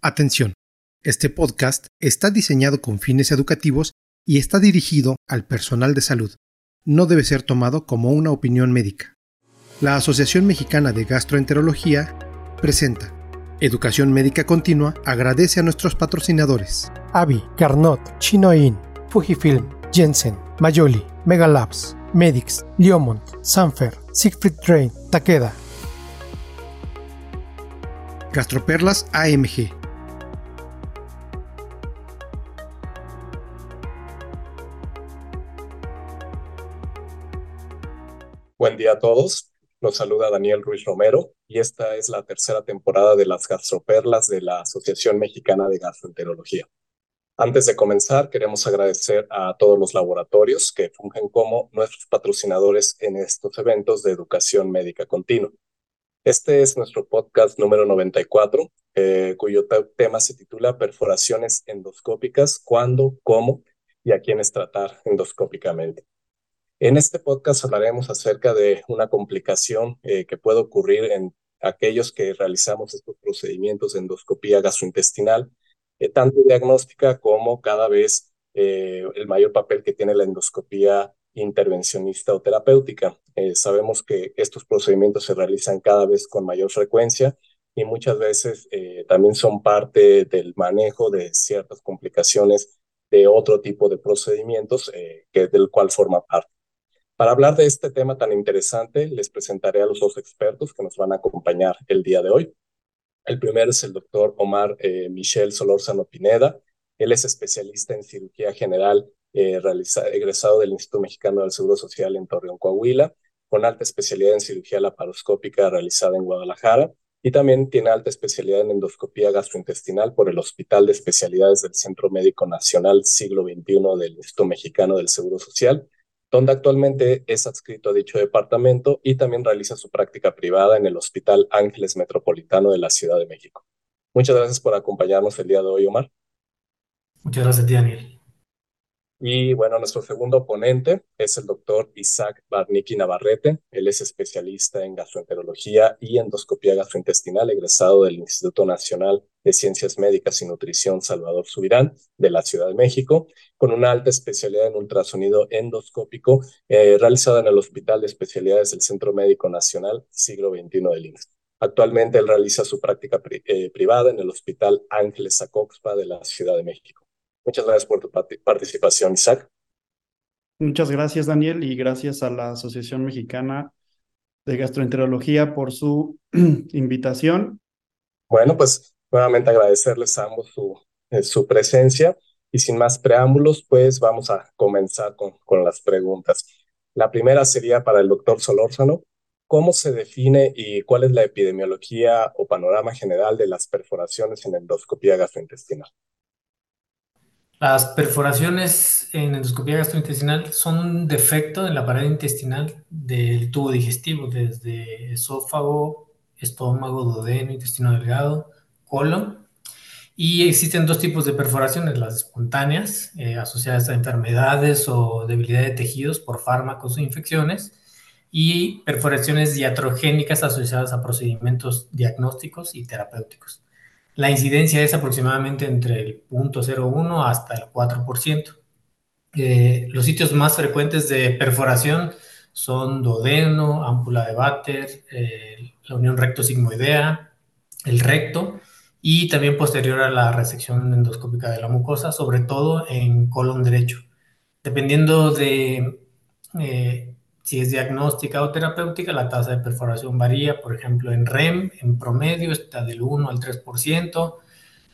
Atención, este podcast está diseñado con fines educativos y está dirigido al personal de salud. No debe ser tomado como una opinión médica. La Asociación Mexicana de Gastroenterología presenta Educación Médica Continua agradece a nuestros patrocinadores. Avi, Carnot, Chinoin, Fujifilm, Jensen, Mayoli, Megalabs, Medix, Liomont, Sanfer, Siegfried Train, Takeda. Gastroperlas AMG Buen día a todos. Los saluda Daniel Ruiz Romero y esta es la tercera temporada de las gastroperlas de la Asociación Mexicana de Gastroenterología. Antes de comenzar, queremos agradecer a todos los laboratorios que fungen como nuestros patrocinadores en estos eventos de educación médica continua. Este es nuestro podcast número 94, eh, cuyo tema se titula Perforaciones endoscópicas, cuándo, cómo y a quiénes tratar endoscópicamente. En este podcast hablaremos acerca de una complicación eh, que puede ocurrir en aquellos que realizamos estos procedimientos de endoscopía gastrointestinal, eh, tanto diagnóstica como cada vez eh, el mayor papel que tiene la endoscopía intervencionista o terapéutica. sabemos que estos procedimientos se realizan cada vez con mayor frecuencia y muchas veces también son parte del manejo de ciertas complicaciones de otro tipo de procedimientos que, del cual forma parte. Para hablar de este tema tan interesante, les presentaré a los dos expertos que nos van a acompañar el día de hoy. El primero es el doctor Omar eh, Michel Solórzano Pineda. Él es especialista en cirugía general, eh, egresado del Instituto Mexicano del Seguro Social en Torreón, Coahuila, con alta especialidad en cirugía laparoscópica realizada en Guadalajara y también tiene alta especialidad en endoscopía gastrointestinal por el Hospital de Especialidades del Centro Médico Nacional Siglo XXI del Instituto Mexicano del Seguro Social donde actualmente es adscrito a dicho departamento y también realiza su práctica privada en el Hospital Ángeles Metropolitano de la Ciudad de México. Muchas gracias por acompañarnos el día de hoy, Omar. Muchas gracias, Daniel. Y bueno, nuestro segundo ponente es el doctor Isaac Barnicki Navarrete. Él es especialista en gastroenterología y endoscopía gastrointestinal, egresado del Instituto Nacional de Ciencias Médicas y Nutrición Salvador Subirán de la Ciudad de México, con una alta especialidad en ultrasonido endoscópico eh, realizada en el Hospital de Especialidades del Centro Médico Nacional Siglo XXI del INSS. Actualmente él realiza su práctica eh, privada en el Hospital Ángeles Acoxpa de la Ciudad de México. Muchas gracias por tu participación, Isaac. Muchas gracias, Daniel, y gracias a la Asociación Mexicana de Gastroenterología por su invitación. Bueno, pues nuevamente agradecerles a ambos su, eh, su presencia y sin más preámbulos, pues vamos a comenzar con, con las preguntas. La primera sería para el doctor Solórzano. ¿Cómo se define y cuál es la epidemiología o panorama general de las perforaciones en endoscopía gastrointestinal? Las perforaciones en endoscopía gastrointestinal son un defecto en la pared intestinal del tubo digestivo, desde esófago, estómago, duodeno, intestino delgado, colon. Y existen dos tipos de perforaciones, las espontáneas, eh, asociadas a enfermedades o debilidad de tejidos por fármacos o infecciones, y perforaciones diatrogénicas asociadas a procedimientos diagnósticos y terapéuticos. La incidencia es aproximadamente entre el 0.01 hasta el 4%. Eh, los sitios más frecuentes de perforación son duodeno, ámpula de Bater, eh, la unión recto-sigmoidea, el recto y también posterior a la resección endoscópica de la mucosa, sobre todo en colon derecho. Dependiendo de eh, si es diagnóstica o terapéutica, la tasa de perforación varía, por ejemplo, en REM, en promedio está del 1 al 3%,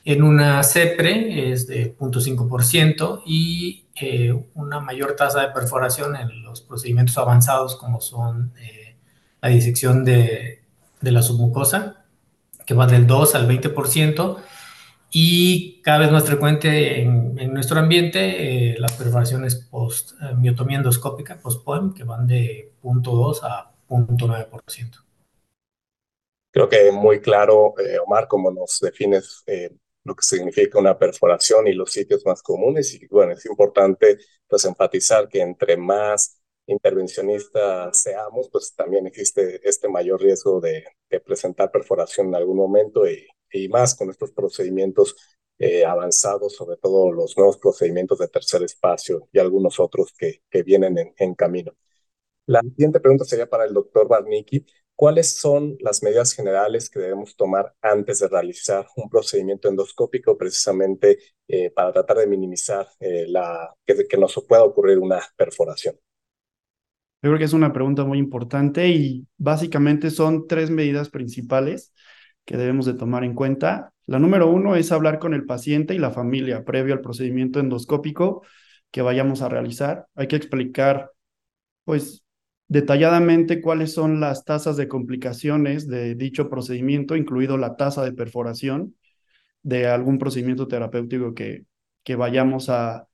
en una CEPRE es de 0.5% y eh, una mayor tasa de perforación en los procedimientos avanzados como son eh, la disección de, de la submucosa, que va del 2 al 20%, y cada vez más frecuente en, nuestro ambiente eh, las perforaciones post eh, miotomía endoscópica, post-POEM, que van de 0.2 a 0.9%. Creo que muy claro, eh, Omar, cómo nos defines lo que significa una perforación y los sitios más comunes. Y bueno, es importante pues enfatizar que entre más intervencionistas seamos, pues también existe este mayor riesgo de, de presentar perforación en algún momento y y más con estos procedimientos eh, avanzados, sobre todo los nuevos procedimientos de tercer espacio y algunos otros que, que vienen en, en camino. La siguiente pregunta sería para el doctor Barnicki. ¿Cuáles son las medidas generales que debemos tomar antes de realizar un procedimiento endoscópico precisamente eh, para tratar de minimizar eh, la, que, que nos pueda ocurrir una perforación? Yo creo que es una pregunta muy importante y básicamente son tres medidas principales que debemos de tomar en cuenta. La número uno es hablar con el paciente y la familia previo al procedimiento endoscópico que vayamos a realizar. Hay que explicar, pues, detalladamente cuáles son las tasas de complicaciones de dicho procedimiento, incluido la tasa de perforación de algún procedimiento terapéutico que, que vayamos a,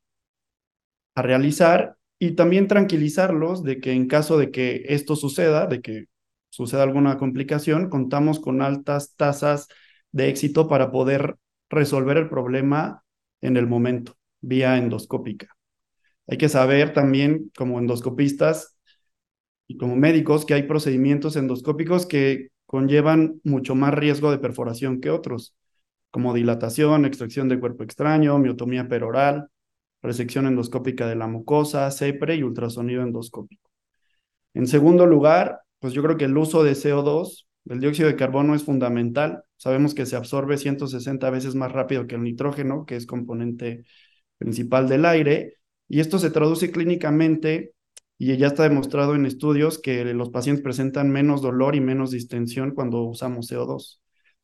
a realizar y también tranquilizarlos de que en caso de que esto suceda, de que suceda alguna complicación, contamos con altas tasas de éxito para poder resolver el problema en el momento, vía endoscópica. Hay que saber también, como endoscopistas, y como médicos que hay procedimientos endoscópicos que conllevan mucho más riesgo de perforación que otros, como dilatación, extracción de cuerpo extraño, miotomía peroral, resección endoscópica de la mucosa, CEPRE y ultrasonido endoscópico. En segundo lugar, pues yo creo que el uso de CO2, el dióxido de carbono es fundamental. Sabemos que se absorbe 160 veces más rápido que el nitrógeno, que es componente principal del aire, y esto se traduce clínicamente y ya está demostrado en estudios que los pacientes presentan menos dolor y menos distensión cuando usamos CO2.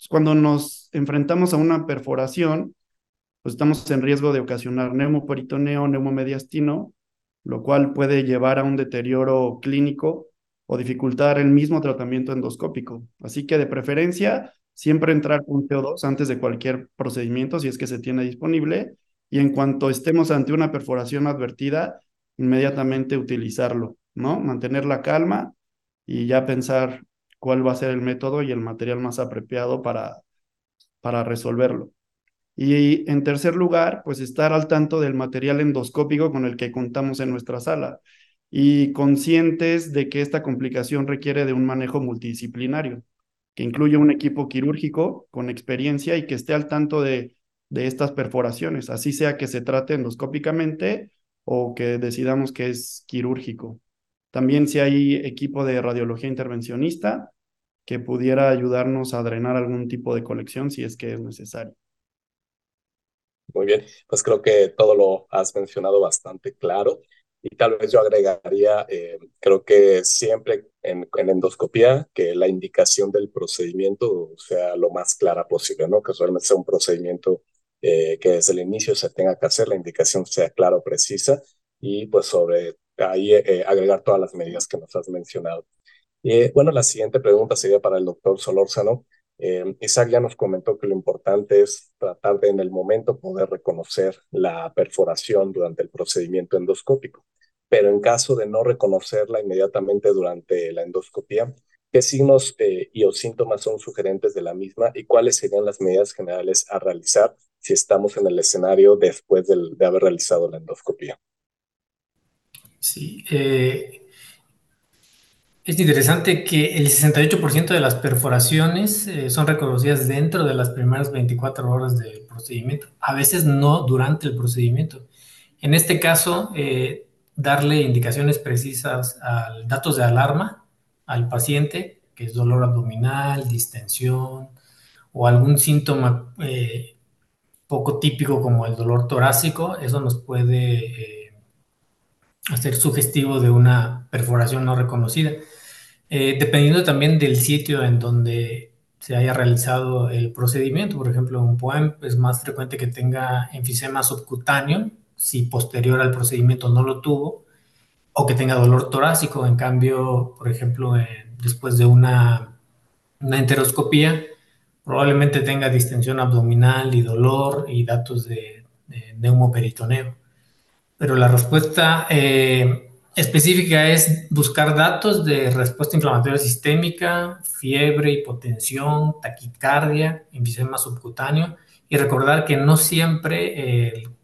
cuando nos enfrentamos a una perforación, pues estamos en riesgo de ocasionar neumoperitoneo, neumomediastino, lo cual puede llevar a un deterioro clínico o dificultar el mismo tratamiento endoscópico. Así que de preferencia, siempre entrar con CO2 antes de cualquier procedimiento si es que se tiene disponible y en cuanto estemos ante una perforación advertida, inmediatamente utilizarlo, ¿no? Mantener la calma y ya pensar cuál va a ser el método y el material más apropiado para, para resolverlo. Y en tercer lugar, pues estar al tanto del material endoscópico con el que contamos en nuestra sala y conscientes de que esta complicación requiere de un manejo multidisciplinario, que incluye un equipo quirúrgico con experiencia y que esté al tanto de, de estas perforaciones, así sea que se trate endoscópicamente o que decidamos que es quirúrgico. También si hay equipo de radiología intervencionista que pudiera ayudarnos a drenar algún tipo de colección si es que es necesario. Muy bien, pues creo que todo lo has mencionado bastante claro y tal vez yo agregaría, eh, creo que siempre en, en, endoscopía, que la indicación del procedimiento sea lo más clara posible, ¿no? Que realmente sea un procedimiento eh, que desde el inicio se tenga que hacer, la indicación sea clara o precisa y pues sobre ahí eh, agregar todas las medidas que nos has mencionado. Y bueno, la siguiente pregunta sería para el doctor Solórzano. Eh, Isaac ya nos comentó que lo importante es tratar de en el momento poder reconocer la perforación durante el procedimiento endoscópico, pero en caso de no reconocerla inmediatamente durante la endoscopía, ¿Qué signos eh, y o síntomas son sugerentes de la misma y cuáles serían las medidas generales a realizar si estamos en el escenario después de haber realizado la endoscopía? Sí, eh, es interesante que el 68% de las perforaciones eh, son reconocidas dentro de las primeras 24 horas del procedimiento, a veces no durante el procedimiento. En este caso, darle indicaciones precisas a datos de alarma al paciente, que es dolor abdominal, distensión o algún síntoma eh, poco típico como el dolor torácico, eso nos puede eh, hacer sugestivo de una perforación no reconocida. Eh, dependiendo también del sitio en donde se haya realizado el procedimiento, por ejemplo, un POEM es más frecuente que tenga enfisema subcutáneo, si posterior al procedimiento no lo tuvo, o que tenga dolor torácico. En cambio, por ejemplo, después de una, una, enteroscopía, probablemente tenga distensión abdominal y dolor y datos de, de neumoperitoneo. Pero la respuesta eh, específica es buscar datos de respuesta inflamatoria sistémica, fiebre, hipotensión, taquicardia, enfisema subcutáneo y recordar que no siempre el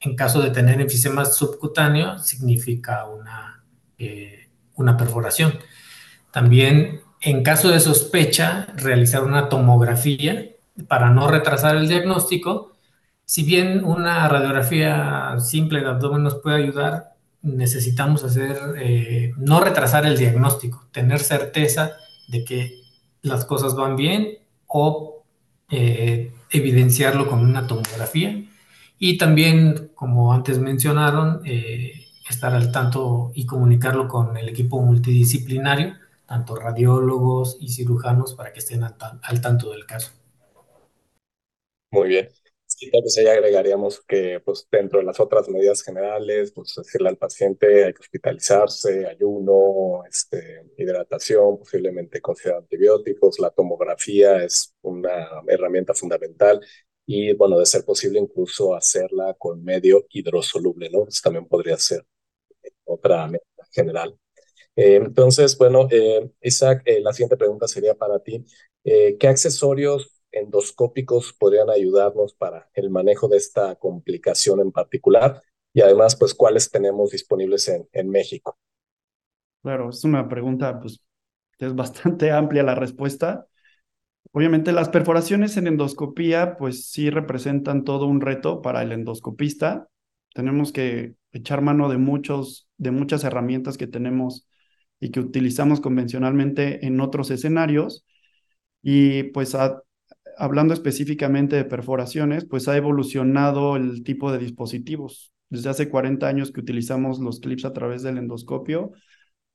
en caso de tener enfisema subcutáneo, significa una, eh, una perforación. También, en caso de sospecha, realizar una tomografía para no retrasar el diagnóstico, si bien una radiografía simple de abdomen nos puede ayudar, necesitamos hacer, eh, no retrasar el diagnóstico, tener certeza de que las cosas van bien o eh, evidenciarlo con una tomografía. Y también, como antes mencionaron, eh, estar al tanto y comunicarlo con el equipo multidisciplinario, tanto radiólogos y cirujanos, para que estén al, al tanto del caso. Muy bien. Sí, tal vez ahí agregaríamos que pues, dentro de las otras medidas generales, pues decirle al paciente hay que hospitalizarse, ayuno, este, hidratación, posiblemente considerar antibióticos, la tomografía es una herramienta fundamental y bueno, de ser posible incluso hacerla con medio hidrosoluble, ¿no? Eso también podría ser otra medida general. Eh, entonces, bueno, eh, Isaac, eh, la siguiente pregunta sería para ti. ¿Qué accesorios endoscópicos podrían ayudarnos para el manejo de esta complicación en particular y además, pues, cuáles tenemos disponibles en, en México. Claro, es una pregunta, pues, es bastante amplia la respuesta. Obviamente las perforaciones en endoscopía, pues sí representan todo un reto para el endoscopista. Tenemos que echar mano de, muchos, de muchas herramientas que tenemos y que utilizamos convencionalmente en otros escenarios. Y pues hablando específicamente de perforaciones, pues ha evolucionado el tipo de dispositivos. Desde hace 40 años que utilizamos los clips a través del endoscopio,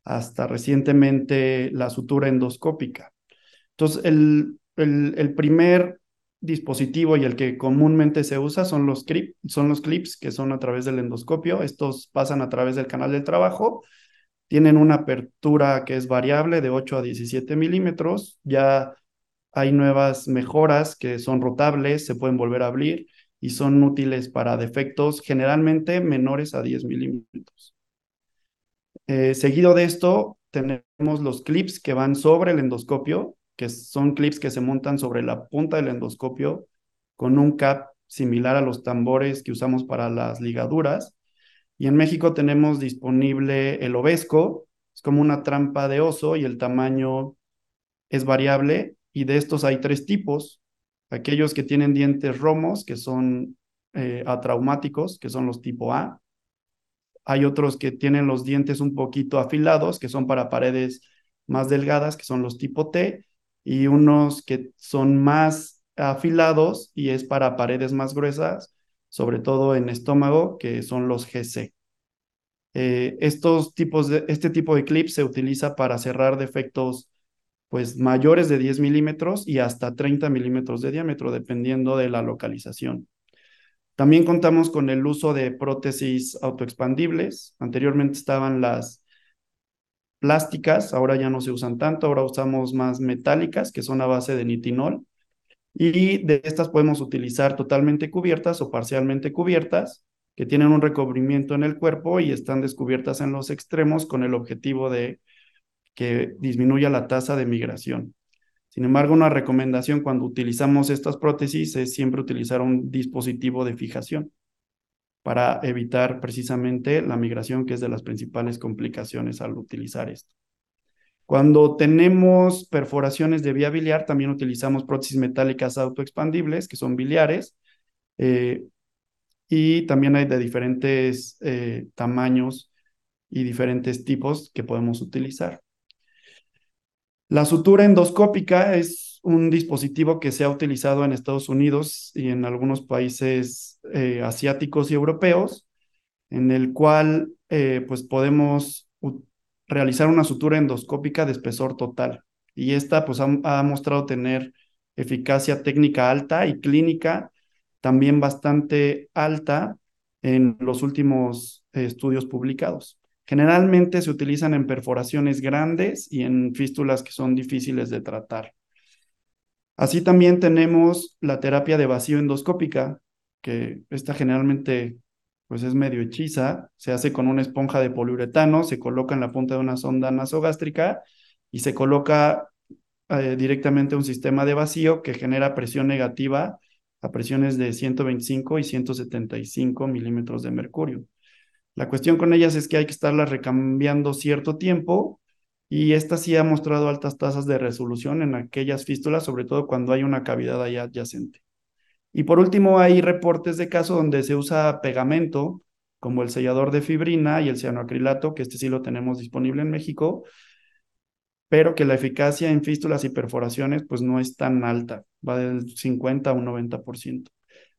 hasta recientemente la sutura endoscópica. Entonces, el, el, primer dispositivo y el que comúnmente se usa son los, son los clips que son a través del endoscopio. Estos pasan a través del canal del trabajo. Tienen una apertura que es variable de 8 a 17 milímetros. Ya hay nuevas mejoras que son rotables, se pueden volver a abrir y son útiles para defectos generalmente menores a 10 milímetros. Eh, seguido de esto, tenemos los clips que van sobre el endoscopio, que son clips que se montan sobre la punta del endoscopio con un cap similar a los tambores que usamos para las ligaduras. Y en México tenemos disponible el Obesco, es como una trampa de oso y el tamaño es variable y de estos hay tres tipos. Aquellos que tienen dientes romos, que son eh, atraumáticos, que son los tipo A. Hay otros que tienen los dientes un poquito afilados, que son para paredes más delgadas, que son los tipo T. Y unos que son más afilados y es para paredes más gruesas, sobre todo en estómago, que son los GC. Eh, estos tipos de, este tipo de clips se utiliza para cerrar defectos pues mayores de 10 milímetros y hasta 30 milímetros de diámetro, dependiendo de la localización. También contamos con el uso de prótesis autoexpandibles. Anteriormente estaban las plásticas, ahora ya no se usan tanto, ahora usamos más metálicas, que son a base de nitinol. Y de estas podemos utilizar totalmente cubiertas o parcialmente cubiertas, que tienen un recubrimiento en el cuerpo y están descubiertas en los extremos con el objetivo de que disminuya la tasa de migración. Sin embargo, una recomendación cuando utilizamos estas prótesis es siempre utilizar un dispositivo de fijación para evitar precisamente la migración, que es de las principales complicaciones al utilizar esto. Cuando tenemos perforaciones de vía biliar, también utilizamos prótesis metálicas autoexpandibles, que son biliares, eh, y también hay de diferentes eh, tamaños y diferentes tipos que podemos utilizar. La sutura endoscópica es un dispositivo que se ha utilizado en Estados Unidos y en algunos países eh, asiáticos y europeos, en el cual eh, pues podemos realizar una sutura endoscópica de espesor total. Y esta pues ha, mostrado tener eficacia técnica alta y clínica también bastante alta en los últimos eh, estudios publicados. Generalmente se utilizan en perforaciones grandes y en fístulas que son difíciles de tratar. Así también tenemos la terapia de vacío endoscópica, que esta generalmente pues es medio hechiza, se hace con una esponja de poliuretano, se coloca en la punta de una sonda nasogástrica y se coloca eh, directamente un sistema de vacío que genera presión negativa a presiones de 125 y 175 milímetros de mercurio. La cuestión con ellas es que hay que estarlas recambiando cierto tiempo y esta sí ha mostrado altas tasas de resolución en aquellas fístulas, sobre todo cuando hay una cavidad ahí adyacente. Y por último, hay reportes de casos donde se usa pegamento, como el sellador de fibrina y el cianoacrilato, que este sí lo tenemos disponible en México, pero que la eficacia en fístulas y perforaciones pues no es tan alta, va del 50 a un 90%.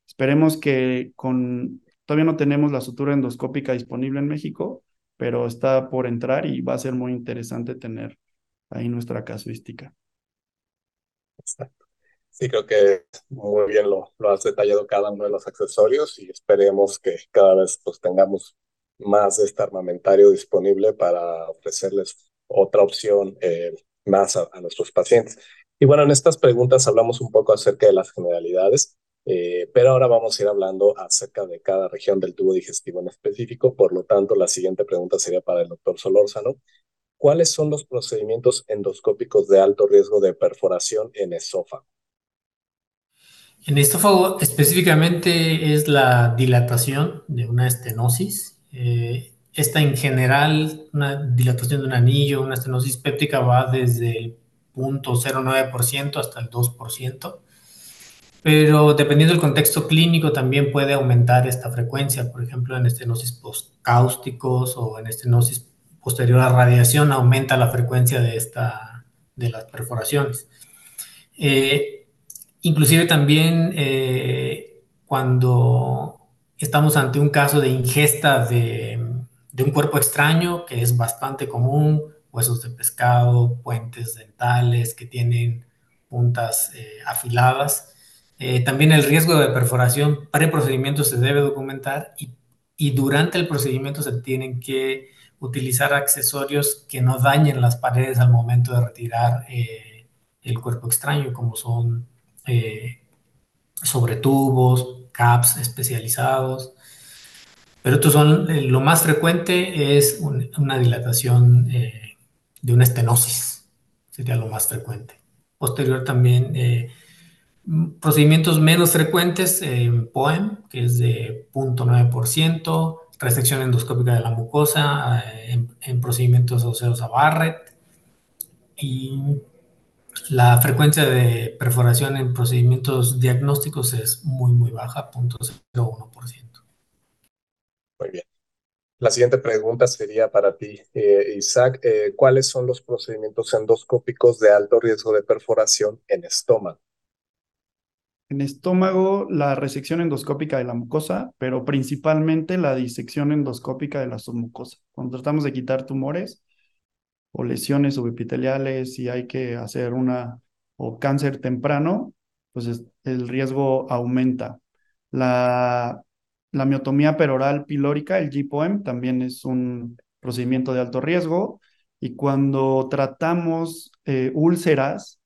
Esperemos que con, todavía no tenemos la sutura endoscópica disponible en México, pero está por entrar y va a ser muy interesante tener ahí nuestra casuística. Exacto. Sí, creo que muy bien lo, lo has detallado cada uno de los accesorios y esperemos que cada vez pues, tengamos más de este armamentario disponible para ofrecerles otra opción eh, más a, nuestros pacientes. Y bueno, en estas preguntas hablamos un poco acerca de las generalidades, eh, pero ahora vamos a ir hablando acerca de cada región del tubo digestivo en específico. Por lo tanto, la siguiente pregunta sería para el doctor Solórzano. ¿Cuáles son los procedimientos endoscópicos de alto riesgo de perforación en esófago? En estófago específicamente es la dilatación de una estenosis. Eh, esta en general, una dilatación de un anillo, una estenosis péptica va desde el 0.09% hasta el 2%, pero dependiendo del contexto clínico también puede aumentar esta frecuencia, por ejemplo en estenosis postcáusticos o en estenosis posterior a radiación aumenta la frecuencia de, esta, de las perforaciones. Eh, Inclusive también eh, cuando estamos ante un caso de ingesta de, un cuerpo extraño, que es bastante común, huesos de pescado, puentes dentales que tienen puntas eh, afiladas. Eh, también el riesgo de perforación pre-procedimiento se debe documentar y, y, durante el procedimiento se tienen que utilizar accesorios que no dañen las paredes al momento de retirar el cuerpo extraño, como son eh, sobre tubos, caps especializados. Pero estos son, eh, lo más frecuente es una dilatación eh, de una estenosis, sería lo más frecuente. Posterior también, procedimientos menos frecuentes, POEM, que es de 0.9%, resección endoscópica de la mucosa, en, en, procedimientos óseos a Barrett, y la frecuencia de perforación en procedimientos diagnósticos es muy, muy baja, 0.01%. Muy bien. La siguiente pregunta sería para ti, eh, Isaac. Eh, ¿Cuáles son los procedimientos endoscópicos de alto riesgo de perforación en estómago? En estómago, la resección endoscópica de la mucosa, pero principalmente la disección endoscópica de la submucosa. Cuando tratamos de quitar tumores, o lesiones subepiteliales y hay que hacer una o cáncer temprano, pues el riesgo aumenta. La, la miotomía peroral pilórica, el GPOM, también es un procedimiento de alto riesgo y cuando tratamos eh, úlceras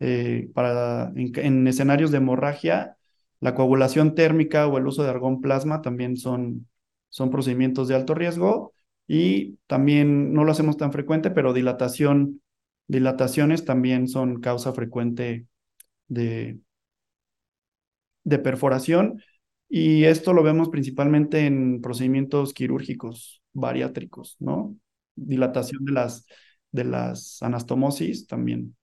eh, para, en, escenarios de hemorragia, la coagulación térmica o el uso de argón plasma también son, son procedimientos de alto riesgo y también no lo hacemos tan frecuente, pero dilatación, dilataciones también son causa frecuente de, de perforación. Y esto lo vemos principalmente en procedimientos quirúrgicos bariátricos, ¿no? Dilatación de las, de las anastomosis también.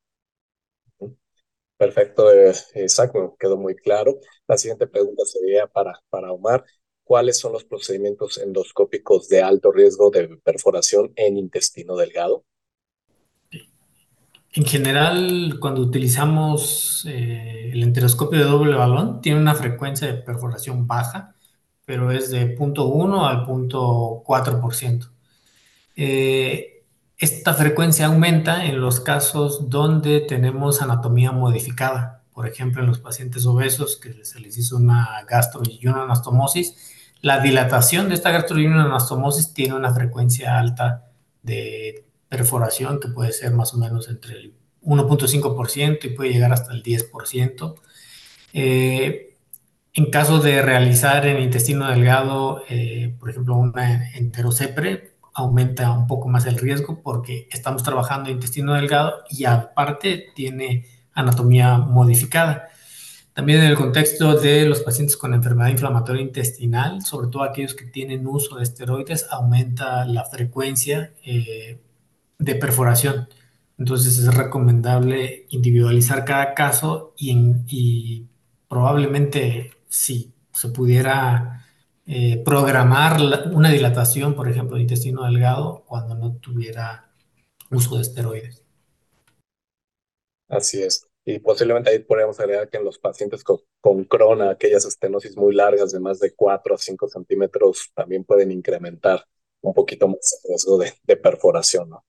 Perfecto, exacto, quedó muy claro. La siguiente pregunta sería para, para Omar cuáles son los procedimientos endoscópicos de alto riesgo de perforación en intestino delgado? En general, cuando utilizamos eh, el enteroscopio de doble balón, tiene una frecuencia de perforación baja, pero es de 0.1 al 0.4%. Eh, esta frecuencia aumenta en los casos donde tenemos anatomía modificada. Por ejemplo, en los pacientes obesos que se les hizo una gastro y una anastomosis, la dilatación de esta anastomosis tiene una frecuencia alta de perforación que puede ser más o menos entre el 1.5% y puede llegar hasta el 10%. Eh, en caso de realizar en intestino delgado, eh, por ejemplo, una enterocepre, aumenta un poco más el riesgo porque estamos trabajando intestino delgado y aparte tiene anatomía modificada. También en el contexto de los pacientes con enfermedad inflamatoria intestinal, sobre todo aquellos que tienen uso de esteroides, aumenta la frecuencia eh, de perforación. Entonces es recomendable individualizar cada caso y, probablemente si se pudiera eh, programar una dilatación, por ejemplo, de intestino delgado cuando no tuviera uso de esteroides. Así es. Y posiblemente ahí podríamos agregar que en los pacientes con, con aquellas estenosis muy largas de más de 4 a 5 centímetros, también pueden incrementar un poquito más el riesgo de, de perforación, ¿no?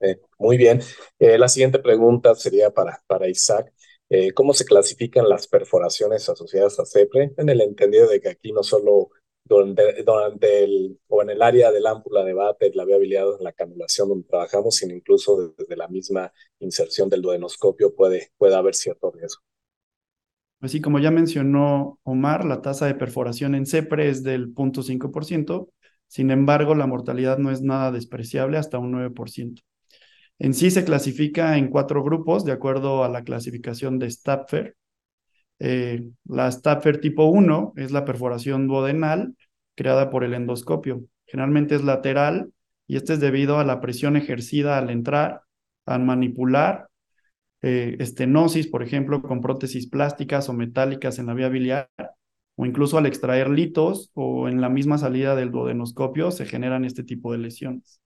Eh, muy bien. Eh, la siguiente pregunta sería para, para Isaac. Eh, ¿Cómo se clasifican las perforaciones asociadas a CEPRE? En el entendido de que aquí no solo durante, durante el, o en el área del ámpula de bate, la viabilidad en la canulación donde trabajamos, sino incluso desde la misma inserción del duodenoscopio puede, puede haber cierto riesgo. Así como ya mencionó Omar, la tasa de perforación en CEPRE es del 0.5%, sin embargo, la mortalidad no es nada despreciable, hasta un 9%. En sí se clasifica en cuatro grupos de acuerdo a la clasificación de Stapfer. Eh, la Stapfer tipo 1 es la perforación duodenal creada por el endoscopio. Generalmente es lateral y este es debido a la presión ejercida al entrar, al manipular eh, estenosis, por ejemplo, con prótesis plásticas o metálicas en la vía biliar, o incluso al extraer litos o en la misma salida del duodenoscopio se generan este tipo de lesiones.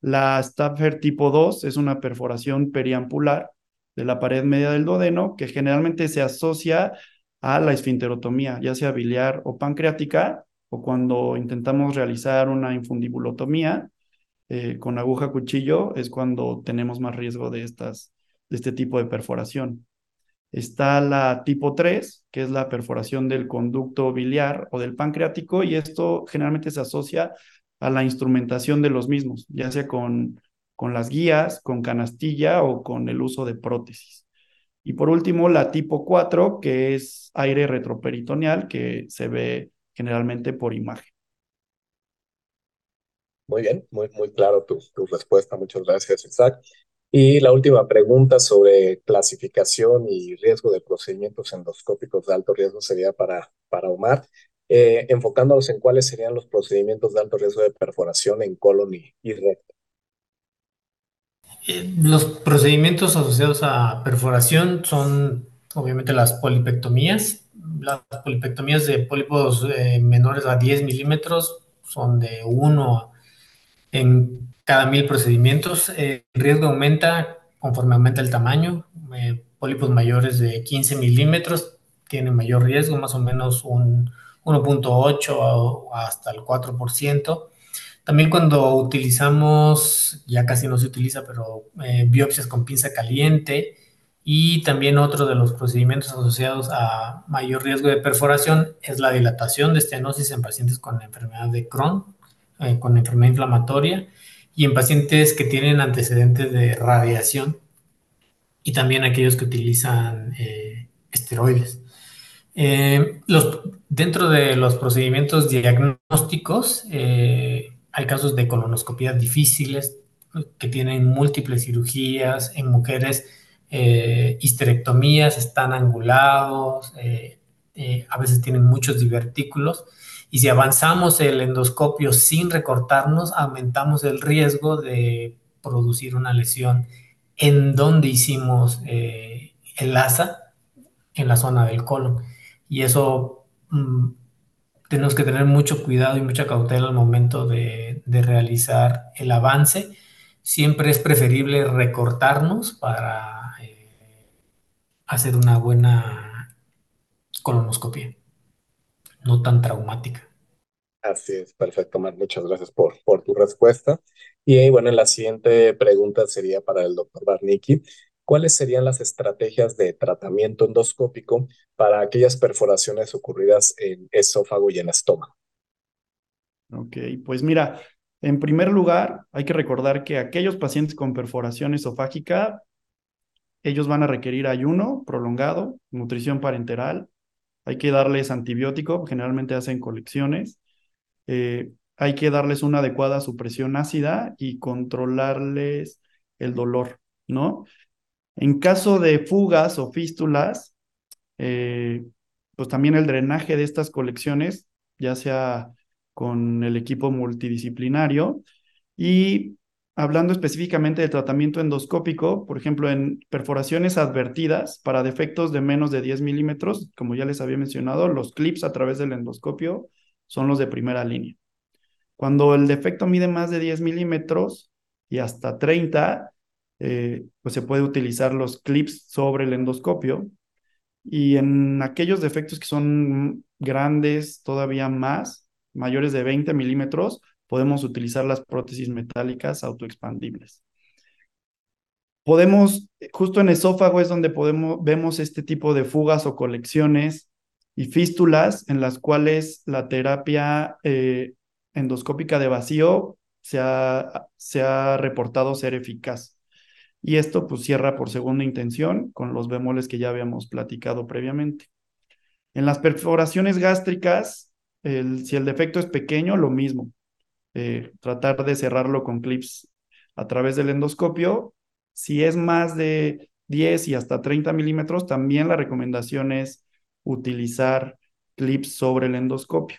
La Stapfer tipo 2 es una perforación periampular de la pared media del duodeno que generalmente se asocia a la esfinterotomía, ya sea biliar o pancreática, o cuando intentamos realizar una infundibulotomía eh, con aguja cuchillo, es cuando tenemos más riesgo de, estas, de este tipo de perforación. Está la tipo 3, que es la perforación del conducto biliar o del pancreático, y esto generalmente se asocia a la instrumentación de los mismos, ya sea con, con las guías, con canastilla o con el uso de prótesis. Y por último, la tipo 4, que es aire retroperitoneal, que se ve generalmente por imagen. Muy bien, muy, muy claro tu, tu respuesta. Muchas gracias, Isaac. Y la última pregunta sobre clasificación y riesgo de procedimientos endoscópicos de alto riesgo sería para, para Omar eh, enfocándonos en cuáles serían los procedimientos de alto riesgo de perforación en colon y, recto. Eh, los procedimientos asociados a perforación son obviamente las polipectomías. Las polipectomías de pólipos eh, menores a 10 milímetros son de 1 en cada mil procedimientos. el riesgo aumenta conforme aumenta el tamaño. pólipos mayores de 15 milímetros tienen mayor riesgo, más o menos un 1.8 hasta el 4%. También cuando utilizamos, ya casi no se utiliza, pero eh, biopsias con pinza caliente y también otro de los procedimientos asociados a mayor riesgo de perforación es la dilatación de estenosis en pacientes con enfermedad de Crohn, eh, con enfermedad inflamatoria y en pacientes que tienen antecedentes de radiación y también aquellos que utilizan eh, esteroides. Dentro de los procedimientos diagnósticos, eh, hay casos de colonoscopía difíciles que tienen múltiples cirugías en mujeres, eh, histerectomías, están angulados, a veces tienen muchos divertículos. Y si avanzamos el endoscopio sin recortarnos, aumentamos el riesgo de producir una lesión en donde hicimos el asa, en la zona del colon y eso mm, tenemos que tener mucho cuidado y mucha cautela al momento de, realizar el avance. Siempre es preferible recortarnos para eh, hacer una buena colonoscopia, no tan traumática. Así es, perfecto, Mar. Muchas gracias por, por tu respuesta. Y bueno, la siguiente pregunta sería para el doctor Barnicki. ¿Cuáles serían las estrategias de tratamiento endoscópico para aquellas perforaciones ocurridas en esófago y en estómago? Ok, pues mira, en primer lugar, hay que recordar que aquellos pacientes con perforación esofágica, ellos van a requerir ayuno prolongado, nutrición parenteral, hay que darles antibiótico, generalmente hacen colecciones, eh, hay que darles una adecuada supresión ácida y controlarles el dolor, ¿no? En caso de fugas o fístulas, eh, pues también el drenaje de estas colecciones, ya sea con el equipo multidisciplinario, y hablando específicamente de tratamiento endoscópico, por ejemplo, en perforaciones advertidas para defectos de menos de 10 milímetros, como ya les había mencionado, los clips a través del endoscopio son los de primera línea. Cuando el defecto mide más de 10 milímetros y hasta 30, eh, pues se puede utilizar los clips sobre el endoscopio. Y en aquellos defectos que son grandes, todavía más, mayores de 20 milímetros, podemos utilizar las prótesis metálicas autoexpandibles. Podemos, justo en esófago es donde podemos, vemos este tipo de fugas o colecciones y fístulas en las cuales la terapia eh, endoscópica de vacío se ha, se ha reportado ser eficaz. Y esto pues cierra por segunda intención con los bemoles que ya habíamos platicado previamente. En las perforaciones gástricas, si el defecto es pequeño, lo mismo. Eh, tratar de cerrarlo con clips a través del endoscopio. Si es más de 10 y hasta 30 milímetros, también la recomendación es utilizar clips sobre el endoscopio.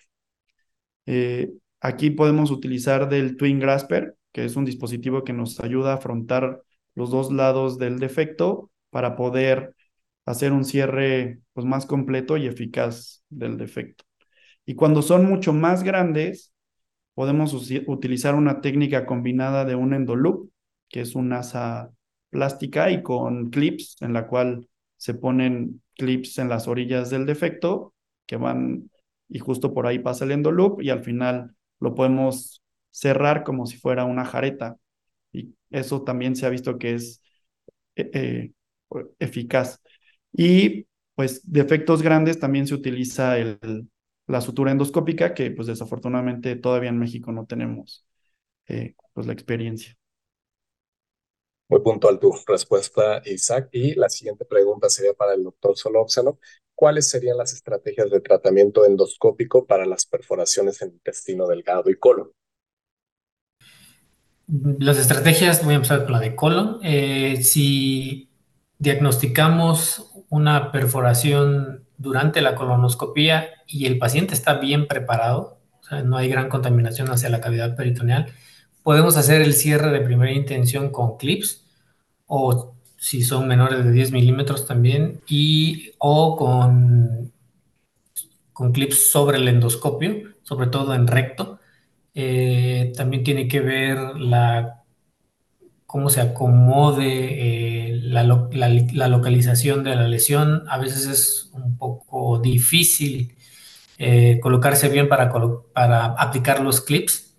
Eh, aquí podemos utilizar del Twin Grasper, que es un dispositivo que nos ayuda a afrontar los dos lados del defecto para poder hacer un cierre pues, más completo y eficaz del defecto. Y cuando son mucho más grandes, podemos utilizar una técnica combinada de un endoloop, que es una asa plástica y con clips, en la cual se ponen clips en las orillas del defecto, que van y justo por ahí pasa el endoloop y al final lo podemos cerrar como si fuera una jareta. Y eso también se ha visto que es eh, eh, eficaz. Y pues defectos grandes también se utiliza el, la sutura endoscópica, que pues desafortunadamente todavía en México no tenemos eh, pues la experiencia. Muy puntual tu respuesta, Isaac. Y la siguiente pregunta sería para el doctor Solóxano. ¿Cuáles serían las estrategias de tratamiento endoscópico para las perforaciones en intestino delgado y colon? Las estrategias, voy a empezar con la de colon. Eh, si diagnosticamos una perforación durante la colonoscopía y el paciente está bien preparado, no hay gran contaminación hacia la cavidad peritoneal, podemos hacer el cierre de primera intención con clips o si son menores de 10 milímetros también y o con, con clips sobre el endoscopio, sobre todo en recto. Eh, también tiene que ver la cómo se acomode eh, la, localización de la lesión. A veces es un poco difícil eh, colocarse bien para, aplicar los clips,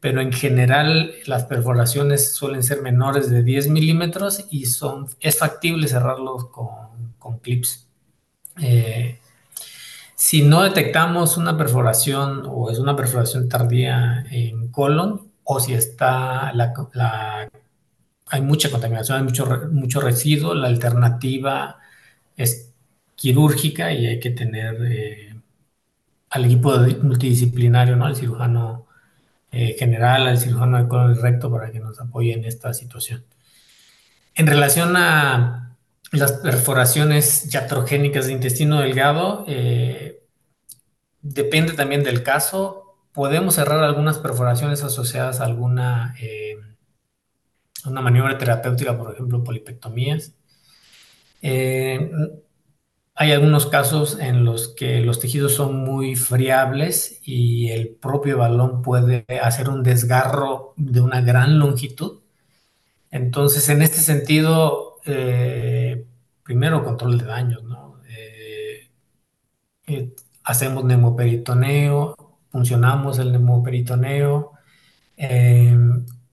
pero en general las perforaciones suelen ser menores de 10 milímetros y son, es factible cerrarlos con, clips. Si no detectamos una perforación o es una perforación tardía en colon, o si está la, hay mucha contaminación, hay mucho, mucho residuo, la alternativa es quirúrgica y hay que tener eh, al equipo multidisciplinario, ¿no? al cirujano eh, general, al cirujano de colon recto para que nos apoye en esta situación. En relación a las perforaciones iatrogénicas de intestino delgado, eh, depende también del caso. Podemos cerrar algunas perforaciones asociadas a alguna una maniobra terapéutica, por ejemplo, polipectomías. Eh, hay algunos casos en los que los tejidos son muy friables y el propio balón puede hacer un desgarro de una gran longitud. Entonces, en este sentido, eh, primero control de daños, ¿no? Eh, hacemos neumoperitoneo, funcionamos el neumoperitoneo,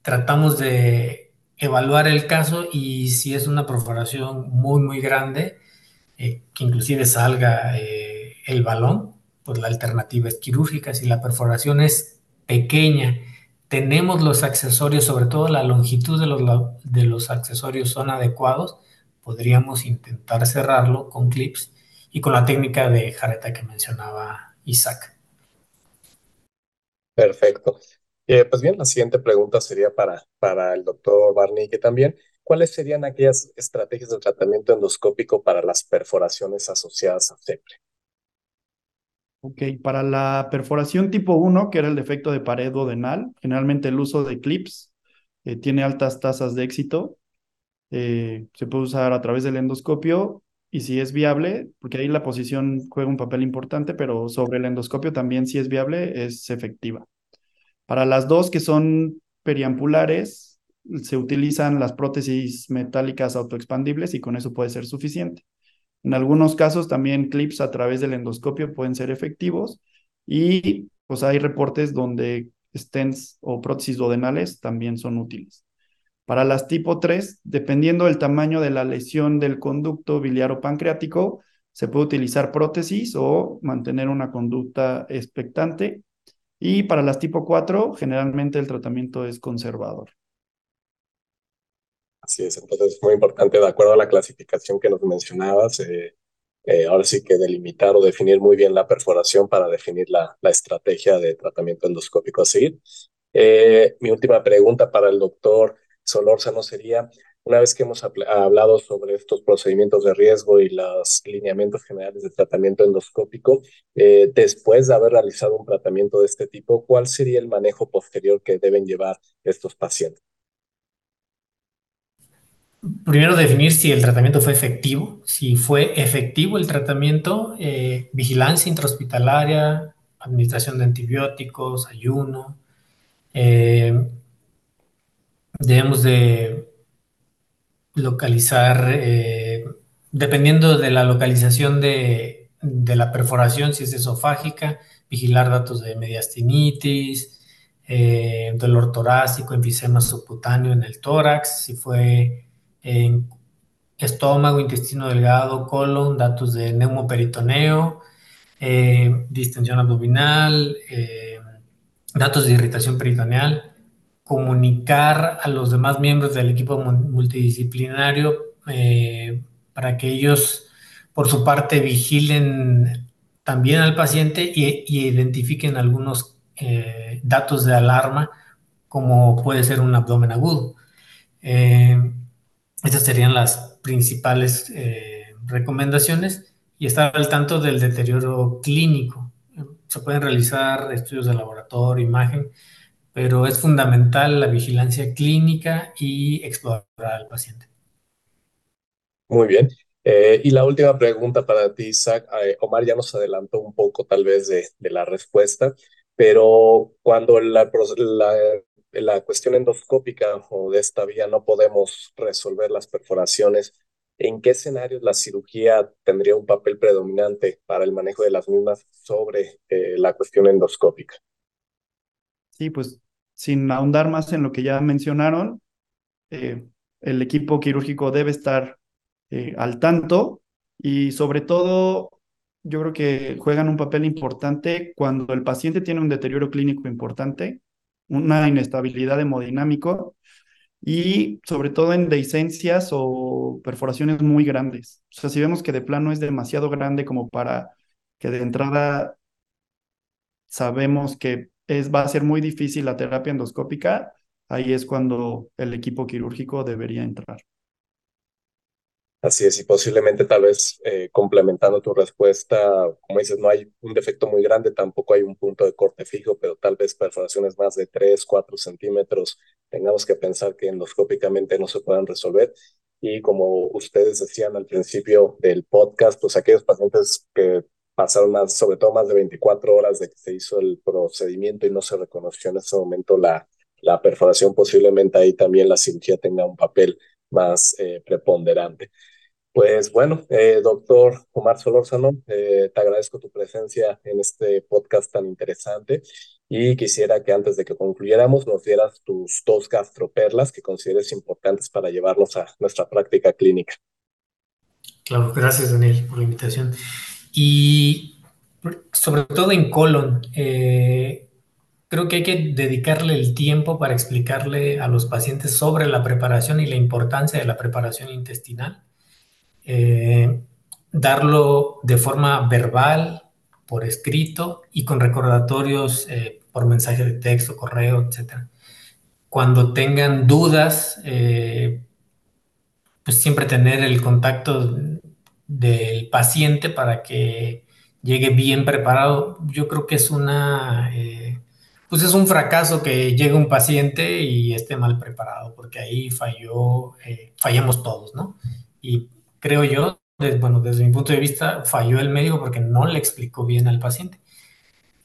tratamos de evaluar el caso y si es una perforación muy, muy grande, eh, que inclusive salga eh, el balón, pues la alternativa es quirúrgica. Si la perforación es pequeña, tenemos los accesorios, sobre todo la longitud de los, de los accesorios son adecuados, podríamos intentar cerrarlo con clips y con la técnica de jareta que mencionaba Isaac. Perfecto. Eh, pues bien, la siguiente pregunta sería para, para el doctor Barney, que también, ¿cuáles serían aquellas estrategias de tratamiento endoscópico para las perforaciones asociadas a CEPRE? Ok, para la perforación tipo 1, que era el defecto de pared duodenal, generalmente el uso de clips eh, tiene altas tasas de éxito. Eh, se puede usar a través del endoscopio y si es viable, porque ahí la posición juega un papel importante, pero sobre el endoscopio también si es viable es efectiva. Para las dos que son periampulares, se utilizan las prótesis metálicas autoexpandibles y con eso puede ser suficiente. En algunos casos también clips a través del endoscopio pueden ser efectivos y pues hay reportes donde stents o prótesis duodenales también son útiles. Para las tipo 3, dependiendo del tamaño de la lesión del conducto biliar o pancreático, se puede utilizar prótesis o mantener una conducta expectante. Y para las tipo 4, generalmente el tratamiento es conservador. Así es, entonces es muy importante, de acuerdo a la clasificación que nos mencionabas, eh, eh, ahora sí que delimitar o definir muy bien la perforación para definir la, estrategia de tratamiento endoscópico a seguir. Eh, mi última pregunta para el doctor Solórzano sería, una vez que hemos hablado sobre estos procedimientos de riesgo y los lineamientos generales de tratamiento endoscópico, después de haber realizado un tratamiento de este tipo, ¿cuál sería el manejo posterior que deben llevar estos pacientes? Primero definir si el tratamiento fue efectivo, si fue efectivo el tratamiento, eh, vigilancia intrahospitalaria, administración de antibióticos, ayuno. Eh, debemos de localizar, eh, dependiendo de la localización de, de, la perforación, si es esofágica, vigilar datos de mediastinitis, dolor torácico, enfisema subcutáneo en el tórax, si fue en estómago, intestino delgado, colon, datos de neumoperitoneo, eh, distensión abdominal, eh, datos de irritación peritoneal, comunicar a los demás miembros del equipo multidisciplinario eh, para que ellos, por su parte, vigilen también al paciente y, y identifiquen algunos datos de alarma, como puede ser un abdomen agudo. Estas serían las principales eh, recomendaciones y estar al tanto del deterioro clínico. Se pueden realizar estudios de laboratorio, imagen, pero es fundamental la vigilancia clínica y explorar al paciente. Muy bien. Eh, y la última pregunta para ti, Isaac. Eh, Omar ya nos adelantó un poco tal vez de, la respuesta, pero cuando la, la, la cuestión endoscópica o de esta vía no podemos resolver las perforaciones, ¿en qué escenarios la cirugía tendría un papel predominante para el manejo de las mismas sobre eh, la cuestión endoscópica? Sí, pues sin ahondar más en lo que ya mencionaron, eh, el equipo quirúrgico debe estar eh, al tanto y sobre todo yo creo que juegan un papel importante cuando el paciente tiene un deterioro clínico importante una inestabilidad hemodinámico y sobre todo en dehiscencias o perforaciones muy grandes. O sea, si vemos que de plano es demasiado grande como para que de entrada sabemos que es, va a ser muy difícil la terapia endoscópica, ahí es cuando el equipo quirúrgico debería entrar. Así es, y posiblemente tal vez eh, complementando tu respuesta, como dices, no hay un defecto muy grande, tampoco hay un punto de corte fijo, pero tal vez perforaciones más de 3, 4 centímetros, tengamos que pensar que endoscópicamente no se puedan resolver. Y como ustedes decían al principio del podcast, pues aquellos pacientes que pasaron más, sobre todo más de 24 horas de que se hizo el procedimiento y no se reconoció en ese momento la, la perforación, posiblemente ahí también la cirugía tenga un papel más eh, preponderante. Pues bueno, eh, doctor Omar Solórzano, eh, te agradezco tu presencia en este podcast tan interesante y quisiera que antes de que concluyéramos nos dieras tus dos gastroperlas que consideres importantes para llevarnos a nuestra práctica clínica. Claro, gracias Daniel por la invitación. Y sobre todo en colon, eh, creo que hay que dedicarle el tiempo para explicarle a los pacientes sobre la preparación y la importancia de la preparación intestinal eh, darlo de forma verbal, por escrito y con recordatorios eh, por mensaje de texto, correo, etc. Cuando tengan dudas, eh, pues siempre tener el contacto del paciente para que llegue bien preparado. Yo creo que es una pues es un fracaso que llegue un paciente y esté mal preparado, porque ahí falló, eh, fallamos todos, ¿no? Y creo yo, bueno, desde mi punto de vista, falló el médico porque no le explicó bien al paciente.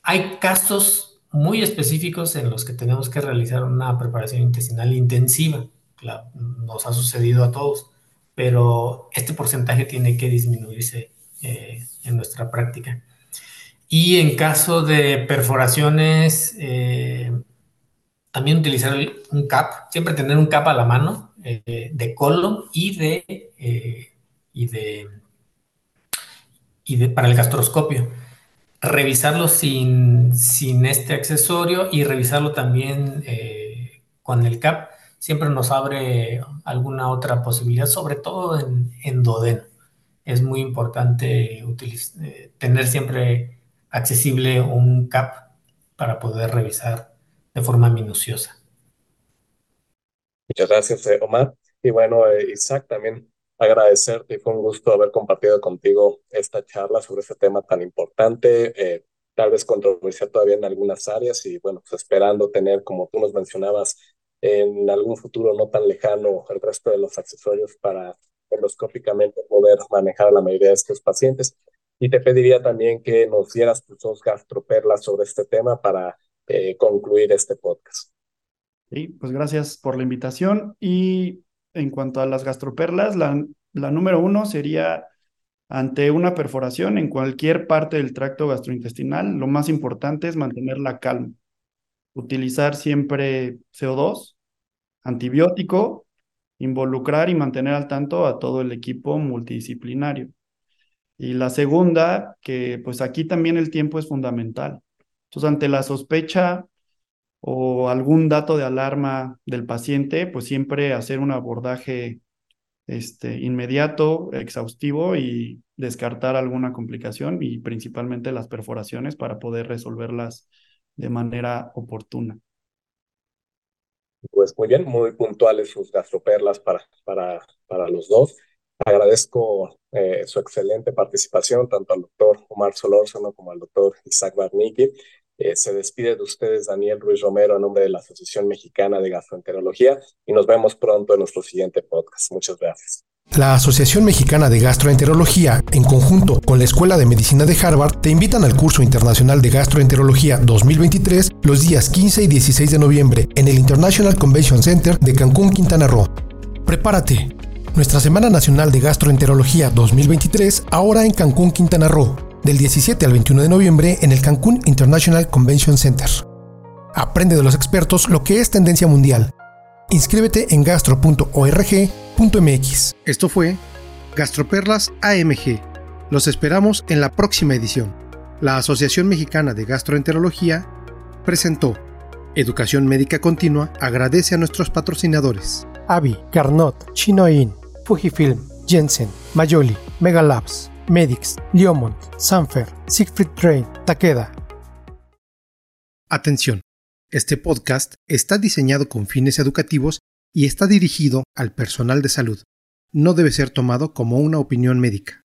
Hay casos muy específicos en los que tenemos que realizar una preparación intestinal intensiva. nos ha sucedido a todos, pero este porcentaje tiene que disminuirse eh, en nuestra práctica. Y en caso de perforaciones, eh, también utilizar un CAP, siempre tener un CAP a la mano eh, de colon y de, eh, y de, y de, para el gastroscopio. Revisarlo sin, sin este accesorio y revisarlo también con el CAP siempre nos abre alguna otra posibilidad, sobre todo en, en Dodeno. Es muy importante tener siempre accesible un CAP para poder revisar de forma minuciosa. Muchas gracias, eh, Omar. Y bueno, eh, Isaac, también agradecerte y fue un gusto haber compartido contigo esta charla sobre este tema tan importante, eh, tal vez controversial todavía en algunas áreas y bueno, pues esperando tener, como tú nos mencionabas, en algún futuro no tan lejano el resto de los accesorios para endoscópicamente poder manejar a la mayoría de estos pacientes. Y te pediría también que nos dieras tus dos gastroperlas sobre este tema para eh, concluir este podcast. Sí, pues gracias por la invitación. Y en cuanto a las gastroperlas, la, número uno sería ante una perforación en cualquier parte del tracto gastrointestinal, lo más importante es mantener la calma. Utilizar siempre CO2, antibiótico, involucrar y mantener al tanto a todo el equipo multidisciplinario. Y la segunda, que pues aquí también el tiempo es fundamental. Entonces, ante la sospecha o algún dato de alarma del paciente, pues siempre hacer un abordaje este, inmediato, exhaustivo y descartar alguna complicación y principalmente las perforaciones para poder resolverlas de manera oportuna. Pues muy bien, muy puntuales sus gastroperlas para, para, para los dos. Agradezco eh, su excelente participación, tanto al doctor Omar Solórzano como al doctor Isaac Barnicki. Eh, se despide de ustedes Daniel Ruiz Romero a nombre de la Asociación Mexicana de Gastroenterología y nos vemos pronto en nuestro siguiente podcast. Muchas gracias. La Asociación Mexicana de Gastroenterología, en conjunto con la Escuela de Medicina de Harvard, te invitan al curso internacional de Gastroenterología 2023 los días 15 y 16 de noviembre en el International Convention Center de Cancún, Quintana Roo. Prepárate nuestra Semana Nacional de Gastroenterología 2023 ahora en Cancún, Quintana Roo, del 17 al 21 de noviembre en el Cancún International Convention Center. Aprende de los expertos lo que es tendencia mundial. Inscríbete en gastro.org.mx. Esto fue Gastroperlas AMG. Los esperamos en la próxima edición. La Asociación Mexicana de Gastroenterología presentó Educación Médica Continua agradece a nuestros patrocinadores. Avi, Carnot, Chinoin, Fujifilm, Jensen, Mayoli, Megalabs, Medix, Liomont, Sanfer, Siegfried Train, Takeda. Atención, este podcast está diseñado con fines educativos y está dirigido al personal de salud. No debe ser tomado como una opinión médica.